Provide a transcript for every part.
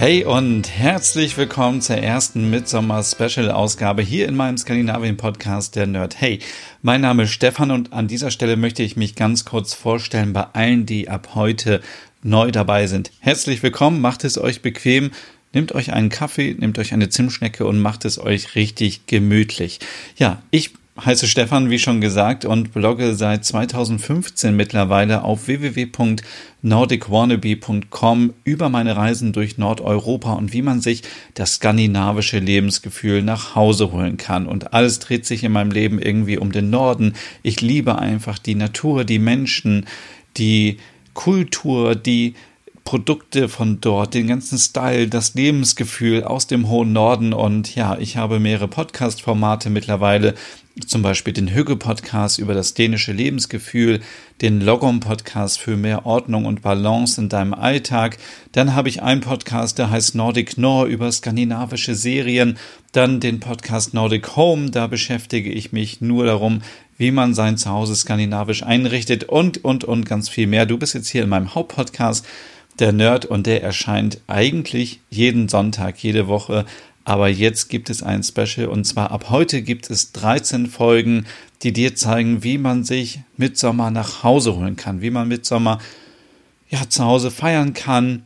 Hey und herzlich willkommen zur ersten Midsommer-Special-Ausgabe hier in meinem Skandinavien-Podcast Der Nerd. Hey, mein Name ist Stefan und an dieser Stelle möchte ich mich ganz kurz vorstellen bei allen, die ab heute neu dabei sind. Herzlich willkommen, macht es euch bequem, Nehmt euch einen Kaffee, nehmt euch eine Zimtschnecke und macht es euch richtig gemütlich. Ja, ich heiße Stefan, wie schon gesagt, und blogge seit 2015 mittlerweile auf www.nordicwannabe.com über meine Reisen durch Nordeuropa und wie man sich das skandinavische Lebensgefühl nach Hause holen kann. Und alles dreht sich in meinem Leben irgendwie um den Norden. Ich liebe einfach die Natur, die Menschen, die Kultur, die Produkte von dort, den ganzen Style, das Lebensgefühl aus dem hohen Norden und ja, ich habe mehrere Podcast-Formate mittlerweile, zum Beispiel den Hügge-Podcast über das dänische Lebensgefühl, den Logom-Podcast für mehr Ordnung und Balance in deinem Alltag. Dann habe ich einen Podcast, der heißt Nordic Nor über skandinavische Serien. Dann den Podcast Nordic Home, da beschäftige ich mich nur darum, wie man sein Zuhause skandinavisch einrichtet und, und, und ganz viel mehr. Du bist jetzt hier in meinem Hauptpodcast der Nerd und der erscheint eigentlich jeden Sonntag, jede Woche. Aber jetzt gibt es ein Special und zwar ab heute gibt es 13 Folgen, die dir zeigen, wie man sich mit Sommer nach Hause holen kann, wie man mit Sommer ja zu Hause feiern kann,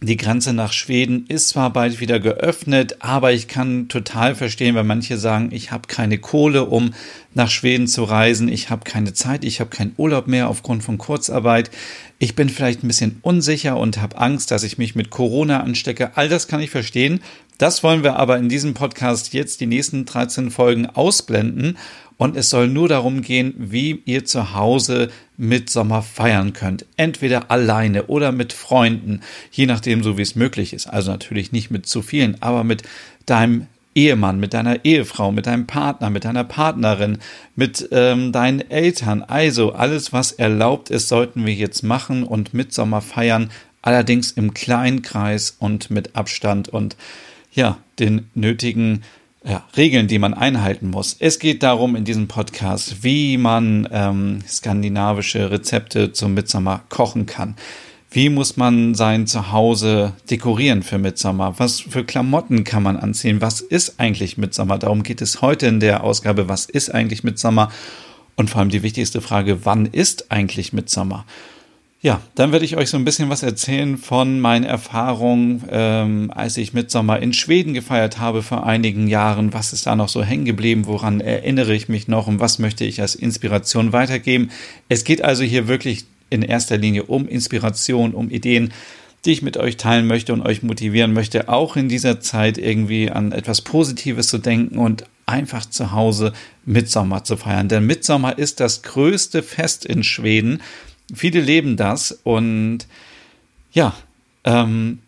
die Grenze nach Schweden ist zwar bald wieder geöffnet, aber ich kann total verstehen, weil manche sagen, ich habe keine Kohle, um nach Schweden zu reisen, ich habe keine Zeit, ich habe keinen Urlaub mehr aufgrund von Kurzarbeit, ich bin vielleicht ein bisschen unsicher und habe Angst, dass ich mich mit Corona anstecke. All das kann ich verstehen. Das wollen wir aber in diesem Podcast jetzt die nächsten 13 Folgen ausblenden und es soll nur darum gehen, wie ihr zu Hause mit Sommer feiern könnt. Entweder alleine oder mit Freunden, je nachdem, so wie es möglich ist. Also natürlich nicht mit zu vielen, aber mit deinem Ehemann, mit deiner Ehefrau, mit deinem Partner, mit deiner Partnerin, mit ähm, deinen Eltern. Also alles, was erlaubt ist, sollten wir jetzt machen und mit Sommer feiern. Allerdings im kleinen Kreis und mit Abstand und ja, den nötigen ja, Regeln, die man einhalten muss. Es geht darum in diesem Podcast, wie man ähm, skandinavische Rezepte zum Mitsommer kochen kann. Wie muss man sein Zuhause dekorieren für Mitsommer? Was für Klamotten kann man anziehen? Was ist eigentlich Mitsommer? Darum geht es heute in der Ausgabe. Was ist eigentlich Mitsommer? Und vor allem die wichtigste Frage, wann ist eigentlich Mitsommer? Ja, dann werde ich euch so ein bisschen was erzählen von meinen Erfahrungen, ähm, als ich Mitsommer in Schweden gefeiert habe vor einigen Jahren. Was ist da noch so hängen geblieben? Woran erinnere ich mich noch und was möchte ich als Inspiration weitergeben? Es geht also hier wirklich in erster Linie um Inspiration, um Ideen, die ich mit euch teilen möchte und euch motivieren möchte, auch in dieser Zeit irgendwie an etwas Positives zu denken und einfach zu Hause Mitsommer zu feiern. Denn Mitsommer ist das größte Fest in Schweden. Viele leben das und ja, ähm,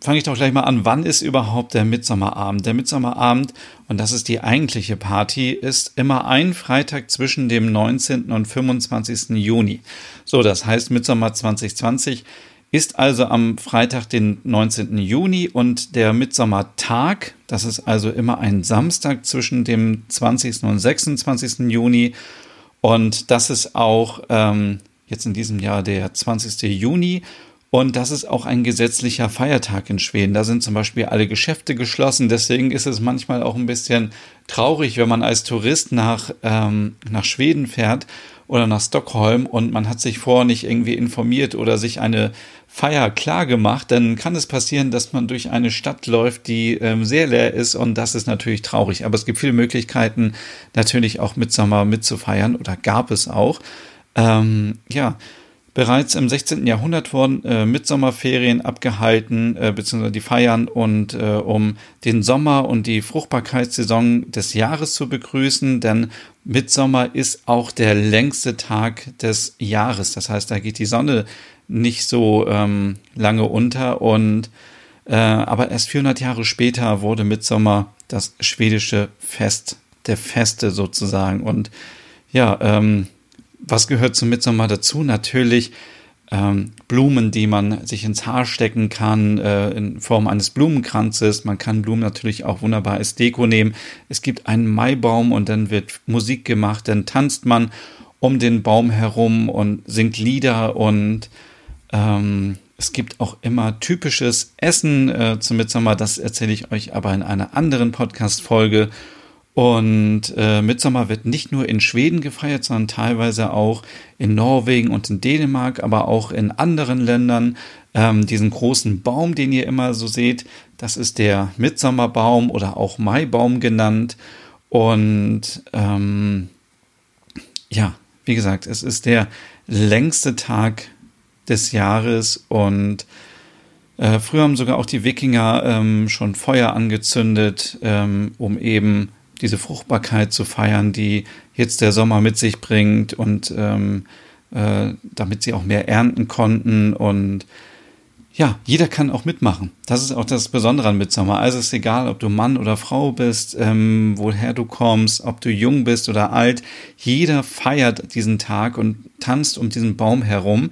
fange ich doch gleich mal an. Wann ist überhaupt der Mitsommerabend? Der Mitsommerabend, und das ist die eigentliche Party, ist immer ein Freitag zwischen dem 19. und 25. Juni. So, das heißt, Mitsommer 2020 ist also am Freitag, den 19. Juni und der Mitsommertag, das ist also immer ein Samstag zwischen dem 20. und 26. Juni und das ist auch ähm, jetzt in diesem Jahr der 20. Juni. Und das ist auch ein gesetzlicher Feiertag in Schweden. Da sind zum Beispiel alle Geschäfte geschlossen. Deswegen ist es manchmal auch ein bisschen traurig, wenn man als Tourist nach, ähm, nach Schweden fährt oder nach Stockholm und man hat sich vorher nicht irgendwie informiert oder sich eine Feier klar gemacht, dann kann es passieren, dass man durch eine Stadt läuft, die ähm, sehr leer ist und das ist natürlich traurig. Aber es gibt viele Möglichkeiten, natürlich auch Mitsommer mitzufeiern oder gab es auch. Ähm, ja, Bereits im 16. Jahrhundert wurden äh, Mitsommerferien abgehalten, äh, beziehungsweise die Feiern, und äh, um den Sommer und die Fruchtbarkeitssaison des Jahres zu begrüßen, denn Mitsommer ist auch der längste Tag des Jahres. Das heißt, da geht die Sonne nicht so ähm, lange unter und äh, aber erst 400 Jahre später wurde Mitsommer das schwedische Fest der Feste sozusagen. Und ja, ähm, was gehört zum Mitsommer dazu? Natürlich ähm, Blumen, die man sich ins Haar stecken kann, äh, in Form eines Blumenkranzes. Man kann Blumen natürlich auch wunderbar als Deko nehmen. Es gibt einen Maibaum und dann wird Musik gemacht, dann tanzt man um den Baum herum und singt Lieder und ähm, es gibt auch immer typisches Essen äh, zum Mitsommer. Das erzähle ich euch aber in einer anderen Podcast-Folge. Und äh, Mitsommer wird nicht nur in Schweden gefeiert, sondern teilweise auch in Norwegen und in Dänemark, aber auch in anderen Ländern. Ähm, diesen großen Baum, den ihr immer so seht, das ist der Mitsommerbaum oder auch Maibaum genannt. Und ähm, ja, wie gesagt, es ist der längste Tag des Jahres und äh, früher haben sogar auch die Wikinger ähm, schon Feuer angezündet, ähm, um eben diese Fruchtbarkeit zu feiern, die jetzt der Sommer mit sich bringt und ähm, äh, damit sie auch mehr ernten konnten und ja, jeder kann auch mitmachen. Das ist auch das Besondere an Mitsommer. Also es ist egal, ob du Mann oder Frau bist, ähm, woher du kommst, ob du jung bist oder alt. Jeder feiert diesen Tag und tanzt um diesen Baum herum.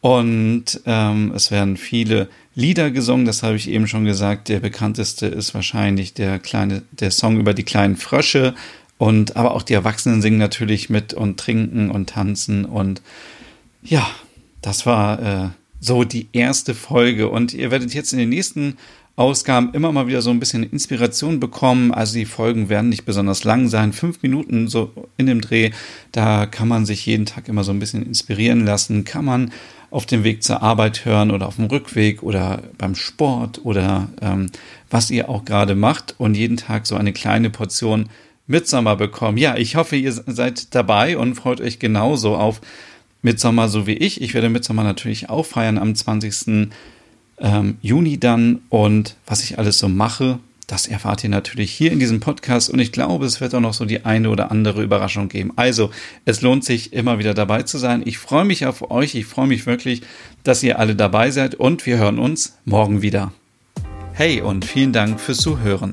Und ähm, es werden viele Lieder gesungen, das habe ich eben schon gesagt. Der bekannteste ist wahrscheinlich der kleine, der Song über die kleinen Frösche. Und aber auch die Erwachsenen singen natürlich mit und trinken und tanzen. Und ja, das war äh, so die erste Folge. Und ihr werdet jetzt in den nächsten Ausgaben immer mal wieder so ein bisschen Inspiration bekommen. Also die Folgen werden nicht besonders lang sein, fünf Minuten so in dem Dreh. Da kann man sich jeden Tag immer so ein bisschen inspirieren lassen, kann man auf dem Weg zur Arbeit hören oder auf dem Rückweg oder beim Sport oder ähm, was ihr auch gerade macht und jeden Tag so eine kleine Portion Mitsommer bekommen. Ja, ich hoffe, ihr seid dabei und freut euch genauso auf Mitsommer so wie ich. Ich werde Mitsommer natürlich auch feiern am 20. Ähm, Juni dann. Und was ich alles so mache, das erfahrt ihr natürlich hier in diesem Podcast. Und ich glaube, es wird auch noch so die eine oder andere Überraschung geben. Also, es lohnt sich immer wieder dabei zu sein. Ich freue mich auf euch. Ich freue mich wirklich, dass ihr alle dabei seid. Und wir hören uns morgen wieder. Hey und vielen Dank fürs Zuhören.